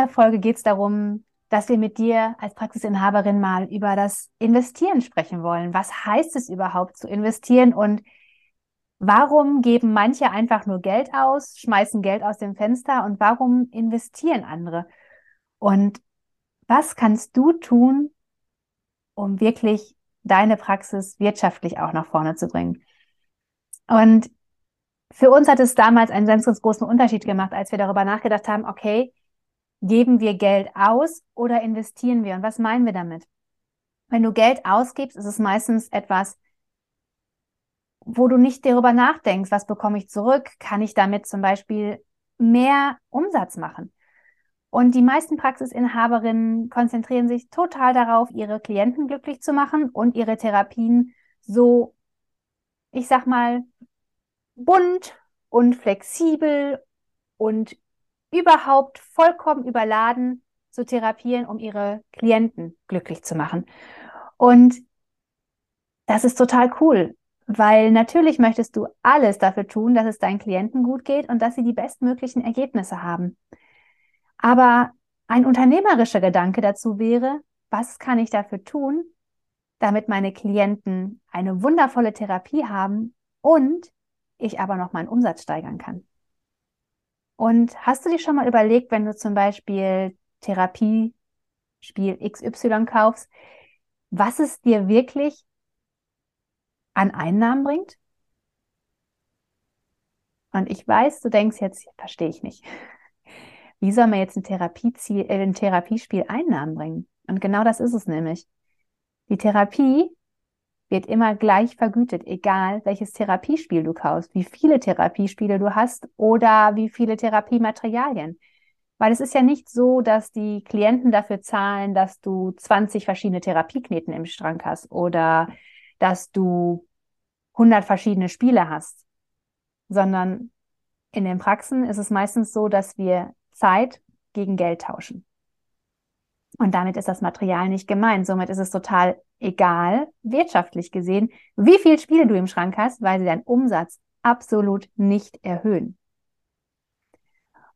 Dieser Folge geht es darum, dass wir mit dir als Praxisinhaberin mal über das Investieren sprechen wollen. Was heißt es überhaupt zu investieren und warum geben manche einfach nur Geld aus, schmeißen Geld aus dem Fenster und warum investieren andere? Und was kannst du tun, um wirklich deine Praxis wirtschaftlich auch nach vorne zu bringen? Und für uns hat es damals einen ganz, ganz großen Unterschied gemacht, als wir darüber nachgedacht haben, okay, Geben wir Geld aus oder investieren wir? Und was meinen wir damit? Wenn du Geld ausgibst, ist es meistens etwas, wo du nicht darüber nachdenkst, was bekomme ich zurück? Kann ich damit zum Beispiel mehr Umsatz machen? Und die meisten Praxisinhaberinnen konzentrieren sich total darauf, ihre Klienten glücklich zu machen und ihre Therapien so, ich sag mal, bunt und flexibel und überhaupt vollkommen überladen zu therapieren, um ihre Klienten glücklich zu machen. Und das ist total cool, weil natürlich möchtest du alles dafür tun, dass es deinen Klienten gut geht und dass sie die bestmöglichen Ergebnisse haben. Aber ein unternehmerischer Gedanke dazu wäre, was kann ich dafür tun, damit meine Klienten eine wundervolle Therapie haben und ich aber noch meinen Umsatz steigern kann. Und hast du dir schon mal überlegt, wenn du zum Beispiel Therapiespiel XY kaufst, was es dir wirklich an Einnahmen bringt? Und ich weiß, du denkst jetzt, verstehe ich nicht. Wie soll man jetzt ein, Therapieziel, äh, ein Therapiespiel Einnahmen bringen? Und genau das ist es nämlich. Die Therapie wird immer gleich vergütet, egal welches Therapiespiel du kaufst, wie viele Therapiespiele du hast oder wie viele Therapiematerialien. Weil es ist ja nicht so, dass die Klienten dafür zahlen, dass du 20 verschiedene Therapiekneten im Schrank hast oder dass du 100 verschiedene Spiele hast, sondern in den Praxen ist es meistens so, dass wir Zeit gegen Geld tauschen. Und damit ist das Material nicht gemeint. Somit ist es total egal, wirtschaftlich gesehen, wie viel Spiele du im Schrank hast, weil sie deinen Umsatz absolut nicht erhöhen.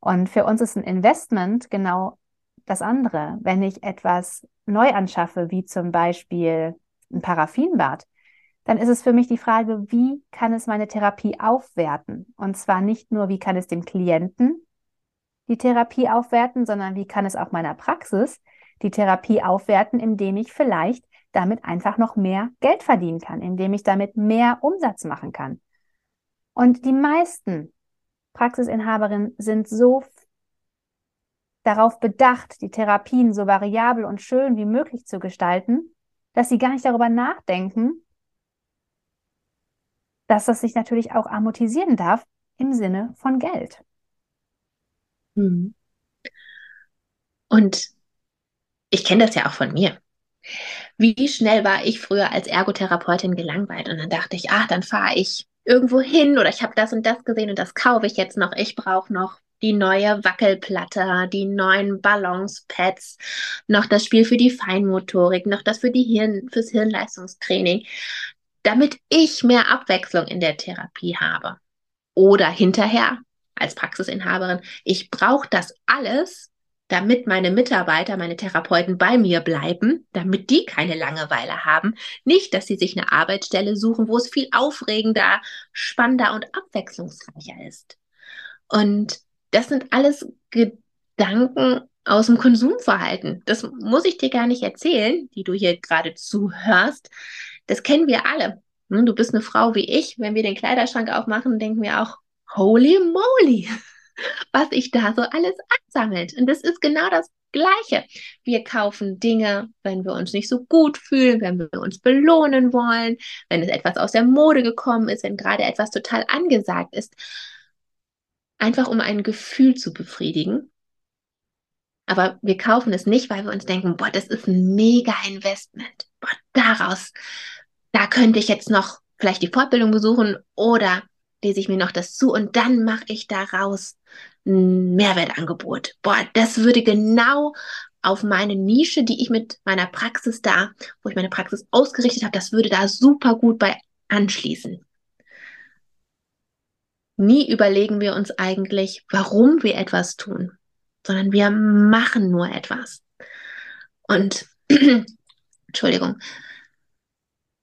Und für uns ist ein Investment genau das andere. Wenn ich etwas neu anschaffe, wie zum Beispiel ein Paraffinbad, dann ist es für mich die Frage, wie kann es meine Therapie aufwerten? Und zwar nicht nur, wie kann es dem Klienten die Therapie aufwerten, sondern wie kann es auch meiner Praxis die Therapie aufwerten, indem ich vielleicht damit einfach noch mehr Geld verdienen kann, indem ich damit mehr Umsatz machen kann. Und die meisten Praxisinhaberinnen sind so darauf bedacht, die Therapien so variabel und schön wie möglich zu gestalten, dass sie gar nicht darüber nachdenken, dass das sich natürlich auch amortisieren darf im Sinne von Geld. Hm. Und ich kenne das ja auch von mir. Wie schnell war ich früher als Ergotherapeutin gelangweilt und dann dachte ich, ach, dann fahre ich irgendwo hin oder ich habe das und das gesehen und das kaufe ich jetzt noch. Ich brauche noch die neue Wackelplatte, die neuen Ballonspads, noch das Spiel für die Feinmotorik, noch das für die Hirn, fürs Hirnleistungstraining, damit ich mehr Abwechslung in der Therapie habe. Oder hinterher als Praxisinhaberin, ich brauche das alles, damit meine Mitarbeiter, meine Therapeuten bei mir bleiben, damit die keine Langeweile haben. Nicht, dass sie sich eine Arbeitsstelle suchen, wo es viel aufregender, spannender und abwechslungsreicher ist. Und das sind alles Gedanken aus dem Konsumverhalten. Das muss ich dir gar nicht erzählen, die du hier gerade zuhörst. Das kennen wir alle. Hm, du bist eine Frau wie ich. Wenn wir den Kleiderschrank aufmachen, denken wir auch, holy moly was sich da so alles ansammelt. Und das ist genau das Gleiche. Wir kaufen Dinge, wenn wir uns nicht so gut fühlen, wenn wir uns belohnen wollen, wenn es etwas aus der Mode gekommen ist, wenn gerade etwas total angesagt ist. Einfach um ein Gefühl zu befriedigen. Aber wir kaufen es nicht, weil wir uns denken, boah, das ist ein mega Investment. Boah, daraus, da könnte ich jetzt noch vielleicht die Fortbildung besuchen oder lese ich mir noch das zu und dann mache ich daraus ein Mehrwertangebot. Boah, das würde genau auf meine Nische, die ich mit meiner Praxis da, wo ich meine Praxis ausgerichtet habe, das würde da super gut bei anschließen. Nie überlegen wir uns eigentlich, warum wir etwas tun, sondern wir machen nur etwas. Und Entschuldigung,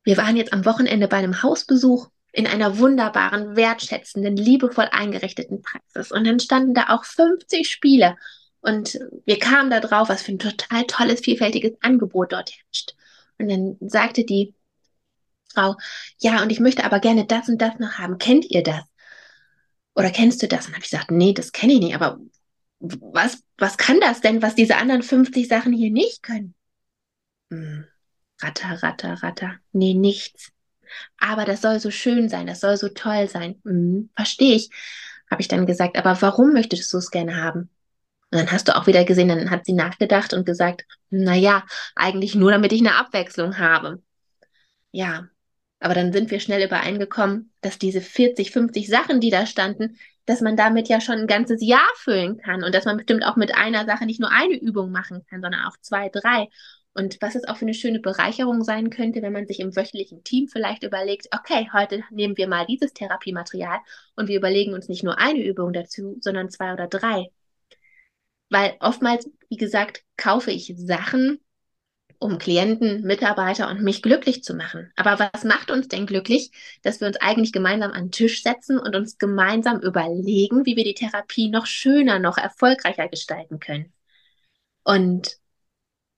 wir waren jetzt am Wochenende bei einem Hausbesuch in einer wunderbaren, wertschätzenden, liebevoll eingerichteten Praxis. Und dann standen da auch 50 Spiele. Und wir kamen da drauf, was für ein total tolles, vielfältiges Angebot dort herrscht. Und dann sagte die Frau, ja, und ich möchte aber gerne das und das noch haben. Kennt ihr das? Oder kennst du das? Und habe ich gesagt, nee, das kenne ich nicht. Aber was, was kann das denn, was diese anderen 50 Sachen hier nicht können? Hm. Ratter, ratter, ratter. Nee, nichts. Aber das soll so schön sein, das soll so toll sein. Hm, verstehe ich, habe ich dann gesagt. Aber warum möchtest du es gerne haben? Und dann hast du auch wieder gesehen, dann hat sie nachgedacht und gesagt, na ja, eigentlich nur, damit ich eine Abwechslung habe. Ja, aber dann sind wir schnell übereingekommen, dass diese 40, 50 Sachen, die da standen, dass man damit ja schon ein ganzes Jahr füllen kann und dass man bestimmt auch mit einer Sache nicht nur eine Übung machen kann, sondern auch zwei, drei. Und was es auch für eine schöne Bereicherung sein könnte, wenn man sich im wöchentlichen Team vielleicht überlegt, okay, heute nehmen wir mal dieses Therapiematerial und wir überlegen uns nicht nur eine Übung dazu, sondern zwei oder drei. Weil oftmals, wie gesagt, kaufe ich Sachen, um Klienten, Mitarbeiter und mich glücklich zu machen. Aber was macht uns denn glücklich, dass wir uns eigentlich gemeinsam an den Tisch setzen und uns gemeinsam überlegen, wie wir die Therapie noch schöner, noch erfolgreicher gestalten können? Und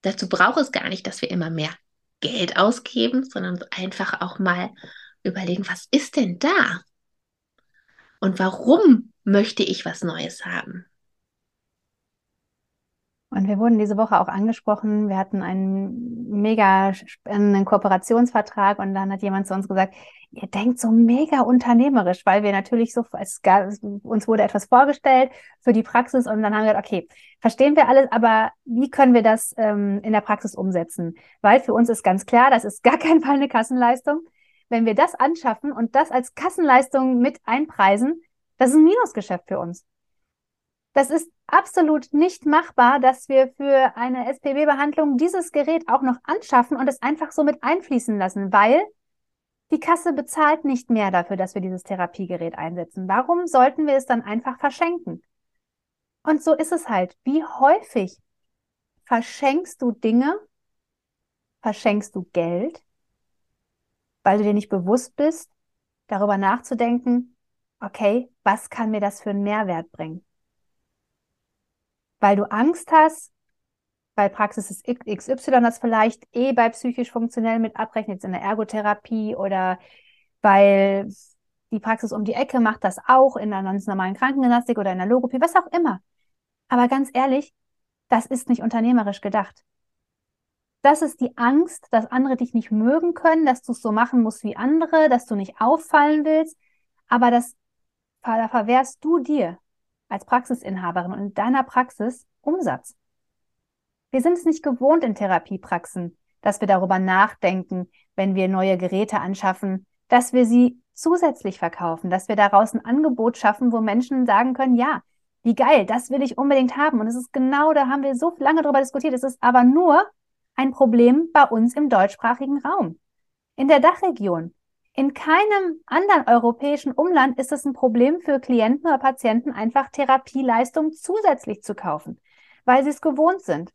dazu braucht es gar nicht, dass wir immer mehr Geld ausgeben, sondern einfach auch mal überlegen, was ist denn da? Und warum möchte ich was Neues haben? Und wir wurden diese Woche auch angesprochen. Wir hatten einen mega spannenden Kooperationsvertrag und dann hat jemand zu uns gesagt, ihr denkt so mega unternehmerisch, weil wir natürlich so, es gab, uns wurde etwas vorgestellt für die Praxis und dann haben wir gesagt, okay, verstehen wir alles, aber wie können wir das ähm, in der Praxis umsetzen? Weil für uns ist ganz klar, das ist gar kein Fall eine Kassenleistung. Wenn wir das anschaffen und das als Kassenleistung mit einpreisen, das ist ein Minusgeschäft für uns. Das ist absolut nicht machbar, dass wir für eine SPB-Behandlung dieses Gerät auch noch anschaffen und es einfach so mit einfließen lassen, weil die Kasse bezahlt nicht mehr dafür, dass wir dieses Therapiegerät einsetzen. Warum sollten wir es dann einfach verschenken? Und so ist es halt. Wie häufig verschenkst du Dinge, verschenkst du Geld, weil du dir nicht bewusst bist, darüber nachzudenken, okay, was kann mir das für einen Mehrwert bringen? Weil du Angst hast, weil Praxis ist XY das vielleicht eh bei psychisch funktionell mit abrechnet, jetzt in der Ergotherapie oder weil die Praxis um die Ecke macht das auch in einer ganz normalen Krankengymnastik oder in der Logopädie, was auch immer. Aber ganz ehrlich, das ist nicht unternehmerisch gedacht. Das ist die Angst, dass andere dich nicht mögen können, dass du es so machen musst wie andere, dass du nicht auffallen willst. Aber das, da verwehrst du dir als Praxisinhaberin und in deiner Praxis Umsatz. Wir sind es nicht gewohnt in Therapiepraxen, dass wir darüber nachdenken, wenn wir neue Geräte anschaffen, dass wir sie zusätzlich verkaufen, dass wir daraus ein Angebot schaffen, wo Menschen sagen können, ja, wie geil, das will ich unbedingt haben. Und es ist genau, da haben wir so lange darüber diskutiert. Es ist aber nur ein Problem bei uns im deutschsprachigen Raum. In der Dachregion in keinem anderen europäischen Umland ist es ein Problem für Klienten oder Patienten, einfach Therapieleistungen zusätzlich zu kaufen, weil sie es gewohnt sind.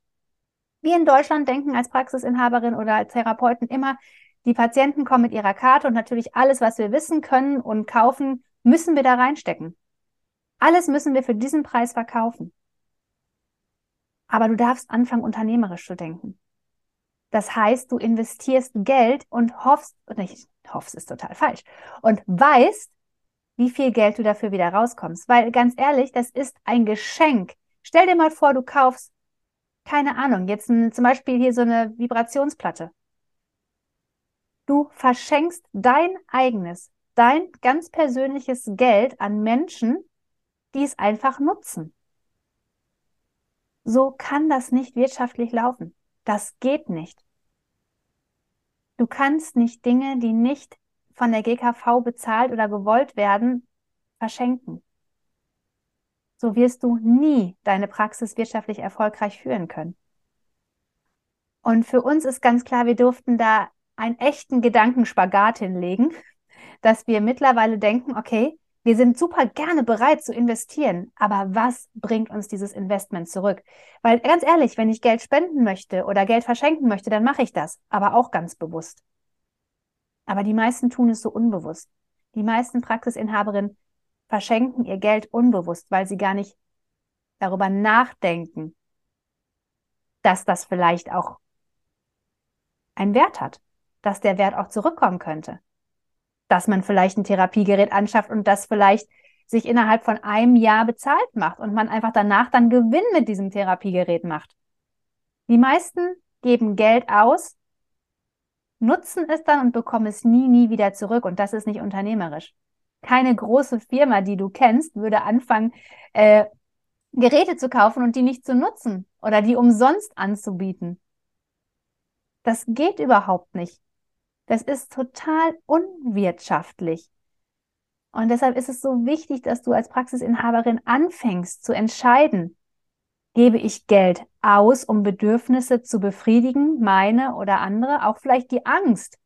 Wir in Deutschland denken als Praxisinhaberin oder als Therapeuten immer, die Patienten kommen mit ihrer Karte und natürlich alles, was wir wissen können und kaufen, müssen wir da reinstecken. Alles müssen wir für diesen Preis verkaufen. Aber du darfst anfangen, unternehmerisch zu denken. Das heißt, du investierst Geld und hoffst, nicht hoffst ist total falsch, und weißt, wie viel Geld du dafür wieder rauskommst. Weil ganz ehrlich, das ist ein Geschenk. Stell dir mal vor, du kaufst, keine Ahnung, jetzt ein, zum Beispiel hier so eine Vibrationsplatte. Du verschenkst dein eigenes, dein ganz persönliches Geld an Menschen, die es einfach nutzen. So kann das nicht wirtschaftlich laufen. Das geht nicht. Du kannst nicht Dinge, die nicht von der GKV bezahlt oder gewollt werden, verschenken. So wirst du nie deine Praxis wirtschaftlich erfolgreich führen können. Und für uns ist ganz klar, wir durften da einen echten Gedankenspagat hinlegen, dass wir mittlerweile denken, okay, wir sind super gerne bereit zu investieren, aber was bringt uns dieses Investment zurück? Weil ganz ehrlich, wenn ich Geld spenden möchte oder Geld verschenken möchte, dann mache ich das, aber auch ganz bewusst. Aber die meisten tun es so unbewusst. Die meisten Praxisinhaberinnen verschenken ihr Geld unbewusst, weil sie gar nicht darüber nachdenken, dass das vielleicht auch einen Wert hat, dass der Wert auch zurückkommen könnte dass man vielleicht ein Therapiegerät anschafft und das vielleicht sich innerhalb von einem Jahr bezahlt macht und man einfach danach dann Gewinn mit diesem Therapiegerät macht. Die meisten geben Geld aus, nutzen es dann und bekommen es nie, nie wieder zurück. Und das ist nicht unternehmerisch. Keine große Firma, die du kennst, würde anfangen, äh, Geräte zu kaufen und die nicht zu nutzen oder die umsonst anzubieten. Das geht überhaupt nicht. Das ist total unwirtschaftlich. Und deshalb ist es so wichtig, dass du als Praxisinhaberin anfängst zu entscheiden, gebe ich Geld aus, um Bedürfnisse zu befriedigen, meine oder andere, auch vielleicht die Angst.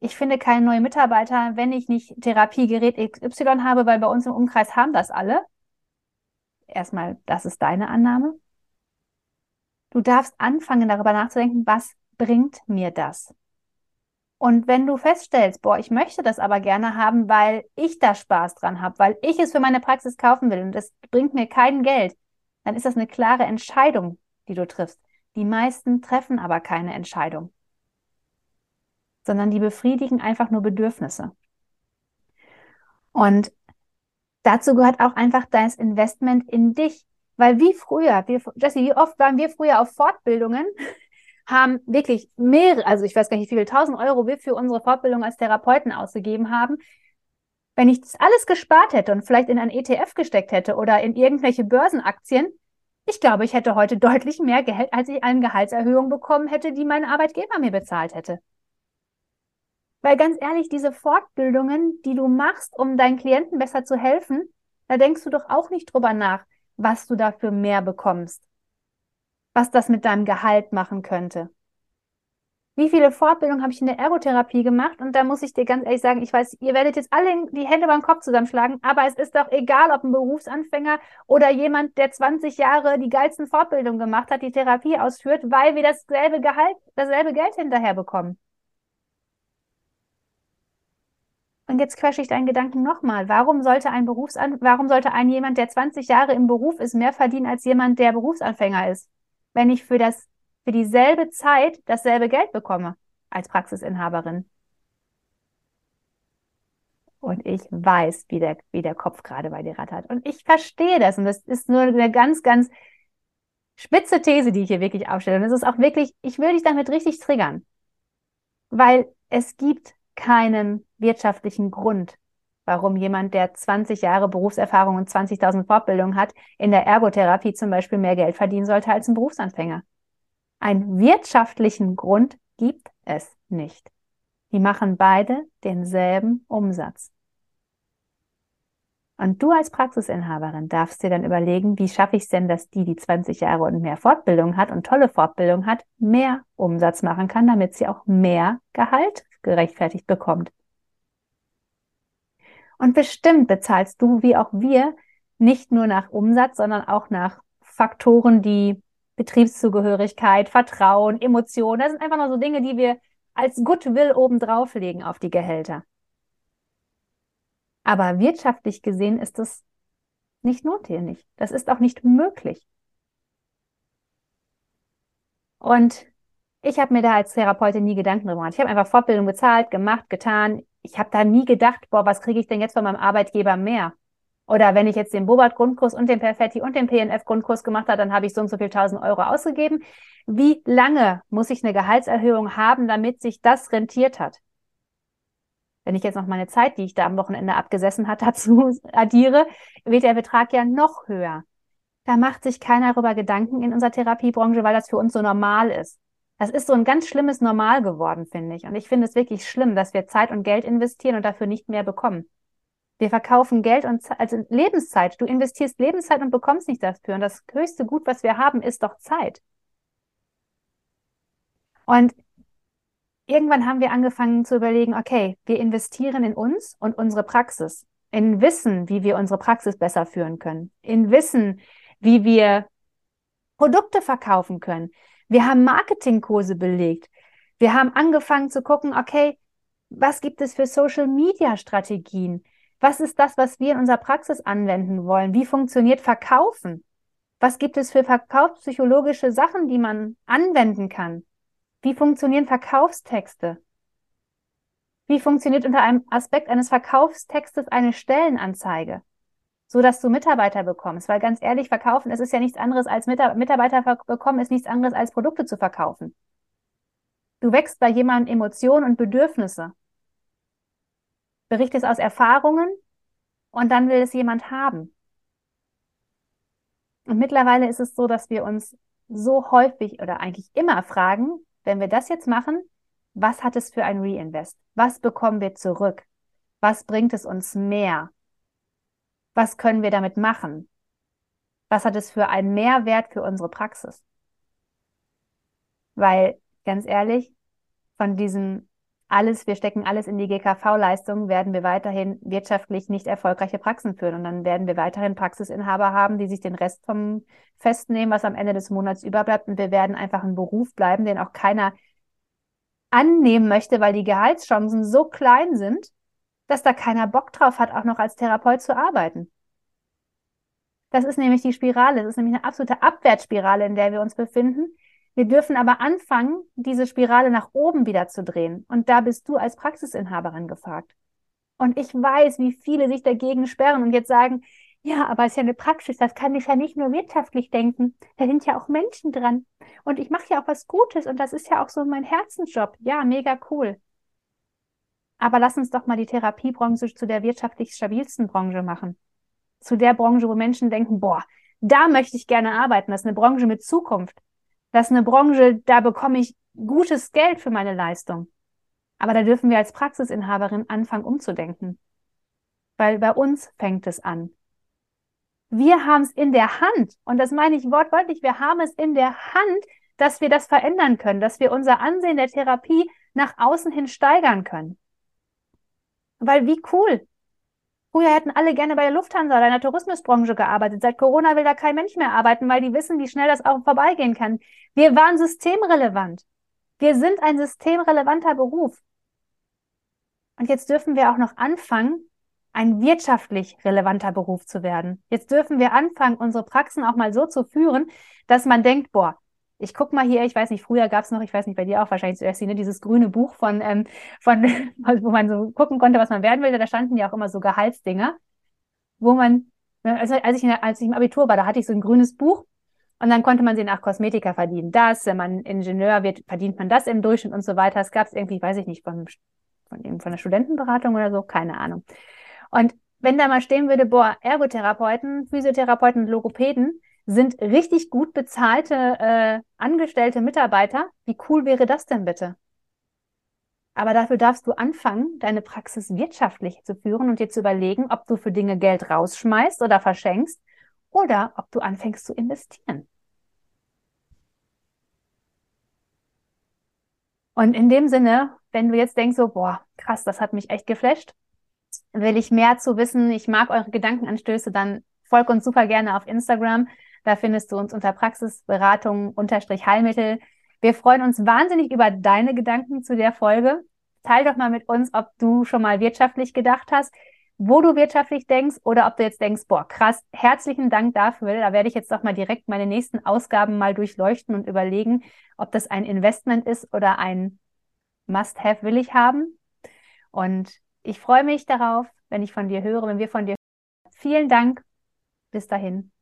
Ich finde keinen neuen Mitarbeiter, wenn ich nicht Therapiegerät XY habe, weil bei uns im Umkreis haben das alle. Erstmal, das ist deine Annahme. Du darfst anfangen, darüber nachzudenken, was bringt mir das? Und wenn du feststellst, boah, ich möchte das aber gerne haben, weil ich da Spaß dran habe, weil ich es für meine Praxis kaufen will und es bringt mir kein Geld, dann ist das eine klare Entscheidung, die du triffst. Die meisten treffen aber keine Entscheidung, sondern die befriedigen einfach nur Bedürfnisse. Und dazu gehört auch einfach das Investment in dich. Weil wie früher, wir, Jesse, wie oft waren wir früher auf Fortbildungen haben wirklich mehrere, also ich weiß gar nicht, wie viele tausend Euro wir für unsere Fortbildung als Therapeuten ausgegeben haben. Wenn ich das alles gespart hätte und vielleicht in ein ETF gesteckt hätte oder in irgendwelche Börsenaktien, ich glaube, ich hätte heute deutlich mehr Geld, als ich an Gehaltserhöhung bekommen hätte, die mein Arbeitgeber mir bezahlt hätte. Weil ganz ehrlich, diese Fortbildungen, die du machst, um deinen Klienten besser zu helfen, da denkst du doch auch nicht drüber nach, was du dafür mehr bekommst was das mit deinem Gehalt machen könnte. Wie viele Fortbildungen habe ich in der Ergotherapie gemacht? Und da muss ich dir ganz ehrlich sagen, ich weiß, ihr werdet jetzt alle die Hände beim Kopf zusammenschlagen, aber es ist doch egal, ob ein Berufsanfänger oder jemand, der 20 Jahre die geilsten Fortbildungen gemacht hat, die Therapie ausführt, weil wir dasselbe Gehalt, dasselbe Geld hinterher bekommen. Und jetzt quetsche ich deinen Gedanken nochmal. Warum sollte ein Berufsan warum sollte ein jemand, der 20 Jahre im Beruf ist, mehr verdienen als jemand, der Berufsanfänger ist? Wenn ich für das, für dieselbe Zeit dasselbe Geld bekomme als Praxisinhaberin. Und ich weiß, wie der, wie der Kopf gerade bei dir rattert. Und ich verstehe das. Und das ist nur eine ganz, ganz spitze These, die ich hier wirklich aufstelle. Und es ist auch wirklich, ich will dich damit richtig triggern. Weil es gibt keinen wirtschaftlichen Grund, warum jemand, der 20 Jahre Berufserfahrung und 20.000 Fortbildungen hat, in der Ergotherapie zum Beispiel mehr Geld verdienen sollte als ein Berufsanfänger. Einen wirtschaftlichen Grund gibt es nicht. Die machen beide denselben Umsatz. Und du als Praxisinhaberin darfst dir dann überlegen, wie schaffe ich es denn, dass die, die 20 Jahre und mehr Fortbildung hat und tolle Fortbildung hat, mehr Umsatz machen kann, damit sie auch mehr Gehalt gerechtfertigt bekommt. Und bestimmt bezahlst du, wie auch wir, nicht nur nach Umsatz, sondern auch nach Faktoren, die Betriebszugehörigkeit, Vertrauen, Emotionen, das sind einfach nur so Dinge, die wir als Goodwill obendrauf legen auf die Gehälter. Aber wirtschaftlich gesehen ist das nicht notwendig. Das ist auch nicht möglich. Und ich habe mir da als Therapeutin nie Gedanken drüber gemacht. Ich habe einfach Fortbildung bezahlt, gemacht, getan ich habe da nie gedacht, boah, was kriege ich denn jetzt von meinem Arbeitgeber mehr? Oder wenn ich jetzt den Bobart-Grundkurs und den Perfetti und den PNF-Grundkurs gemacht habe, dann habe ich so und so viel tausend Euro ausgegeben. Wie lange muss ich eine Gehaltserhöhung haben, damit sich das rentiert hat? Wenn ich jetzt noch meine Zeit, die ich da am Wochenende abgesessen hat, dazu addiere, wird der Betrag ja noch höher. Da macht sich keiner darüber Gedanken in unserer Therapiebranche, weil das für uns so normal ist. Das ist so ein ganz schlimmes Normal geworden, finde ich. Und ich finde es wirklich schlimm, dass wir Zeit und Geld investieren und dafür nicht mehr bekommen. Wir verkaufen Geld und Ze also Lebenszeit. Du investierst Lebenszeit und bekommst nicht dafür. Und das höchste Gut, was wir haben, ist doch Zeit. Und irgendwann haben wir angefangen zu überlegen, okay, wir investieren in uns und unsere Praxis, in Wissen, wie wir unsere Praxis besser führen können, in Wissen, wie wir Produkte verkaufen können. Wir haben Marketingkurse belegt. Wir haben angefangen zu gucken, okay, was gibt es für Social Media Strategien? Was ist das, was wir in unserer Praxis anwenden wollen? Wie funktioniert Verkaufen? Was gibt es für verkaufspsychologische Sachen, die man anwenden kann? Wie funktionieren Verkaufstexte? Wie funktioniert unter einem Aspekt eines Verkaufstextes eine Stellenanzeige? So dass du Mitarbeiter bekommst. Weil ganz ehrlich, verkaufen, es ist ja nichts anderes als Mitarbeiter bekommen, ist nichts anderes als Produkte zu verkaufen. Du wächst bei jemandem Emotionen und Bedürfnisse. Berichtest aus Erfahrungen und dann will es jemand haben. Und mittlerweile ist es so, dass wir uns so häufig oder eigentlich immer fragen, wenn wir das jetzt machen, was hat es für ein Reinvest? Was bekommen wir zurück? Was bringt es uns mehr? Was können wir damit machen? Was hat es für einen Mehrwert für unsere Praxis? Weil, ganz ehrlich, von diesem alles, wir stecken alles in die GKV-Leistung, werden wir weiterhin wirtschaftlich nicht erfolgreiche Praxen führen. Und dann werden wir weiterhin Praxisinhaber haben, die sich den Rest vom Fest nehmen, was am Ende des Monats überbleibt. Und wir werden einfach ein Beruf bleiben, den auch keiner annehmen möchte, weil die Gehaltschancen so klein sind, dass da keiner Bock drauf hat, auch noch als Therapeut zu arbeiten. Das ist nämlich die Spirale. Das ist nämlich eine absolute Abwärtsspirale, in der wir uns befinden wir dürfen aber anfangen, diese Spirale nach oben wieder zu drehen. Und da bist du als Praxisinhaberin gefragt. Und ich weiß, wie viele sich dagegen sperren und jetzt sagen, ja, aber es ist ja eine Praxis, das kann ich ja nicht nur wirtschaftlich denken. Da sind ja auch Menschen dran. Und ich mache ja auch was Gutes und das ist ja auch so mein Herzensjob. Ja, mega cool. Aber lass uns doch mal die Therapiebranche zu der wirtschaftlich stabilsten Branche machen. Zu der Branche, wo Menschen denken, boah, da möchte ich gerne arbeiten. Das ist eine Branche mit Zukunft. Das ist eine Branche, da bekomme ich gutes Geld für meine Leistung. Aber da dürfen wir als Praxisinhaberin anfangen umzudenken. Weil bei uns fängt es an. Wir haben es in der Hand. Und das meine ich wortwörtlich. Wir haben es in der Hand, dass wir das verändern können, dass wir unser Ansehen der Therapie nach außen hin steigern können. Weil wie cool. Früher hätten alle gerne bei der Lufthansa oder in der Tourismusbranche gearbeitet. Seit Corona will da kein Mensch mehr arbeiten, weil die wissen, wie schnell das auch vorbeigehen kann. Wir waren systemrelevant. Wir sind ein systemrelevanter Beruf. Und jetzt dürfen wir auch noch anfangen, ein wirtschaftlich relevanter Beruf zu werden. Jetzt dürfen wir anfangen, unsere Praxen auch mal so zu führen, dass man denkt, boah, ich guck mal hier, ich weiß nicht, früher gab es noch, ich weiß nicht, bei dir auch wahrscheinlich zuerst, ne, dieses grüne Buch von, ähm, von wo man so gucken konnte, was man werden will. Da standen ja auch immer so Gehaltsdinger, wo man, also als ich, als ich im Abitur war, da hatte ich so ein grünes Buch und dann konnte man sehen, ach, Kosmetiker verdienen das, wenn man Ingenieur wird, verdient man das im Durchschnitt und so weiter. Es gab es irgendwie, weiß ich nicht, von, von, von der Studentenberatung oder so, keine Ahnung. Und wenn da mal stehen würde, boah, Ergotherapeuten, Physiotherapeuten, Logopäden, sind richtig gut bezahlte äh, angestellte Mitarbeiter. Wie cool wäre das denn bitte? Aber dafür darfst du anfangen, deine Praxis wirtschaftlich zu führen und dir zu überlegen, ob du für Dinge Geld rausschmeißt oder verschenkst oder ob du anfängst zu investieren. Und in dem Sinne, wenn du jetzt denkst so, boah, krass, das hat mich echt geflasht, will ich mehr zu wissen, ich mag eure Gedankenanstöße, dann folg uns super gerne auf Instagram. Da findest du uns unter Praxisberatung unterstrich Heilmittel. Wir freuen uns wahnsinnig über deine Gedanken zu der Folge. Teil doch mal mit uns, ob du schon mal wirtschaftlich gedacht hast, wo du wirtschaftlich denkst oder ob du jetzt denkst, boah, krass, herzlichen Dank dafür. Da werde ich jetzt doch mal direkt meine nächsten Ausgaben mal durchleuchten und überlegen, ob das ein Investment ist oder ein Must-Have will ich haben. Und ich freue mich darauf, wenn ich von dir höre, wenn wir von dir hören. Vielen Dank. Bis dahin.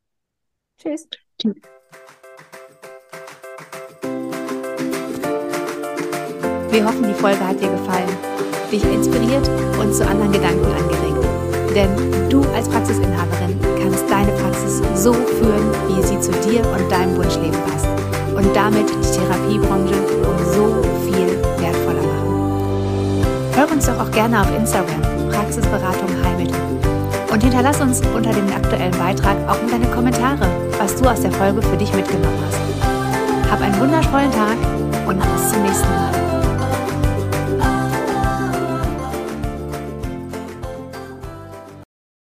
Tschüss. Wir hoffen, die Folge hat dir gefallen, dich inspiriert und zu anderen Gedanken angeregt. Denn du als Praxisinhaberin kannst deine Praxis so führen, wie sie zu dir und deinem Wunschleben passt und damit die Therapiebranche um so viel wertvoller machen. Folge uns doch auch gerne auf Instagram, Praxisberatung Heilmittel. Und hinterlass uns unter dem aktuellen Beitrag auch deine Kommentare, was du aus der Folge für dich mitgenommen hast. Hab einen wundervollen Tag und bis zum nächsten Mal.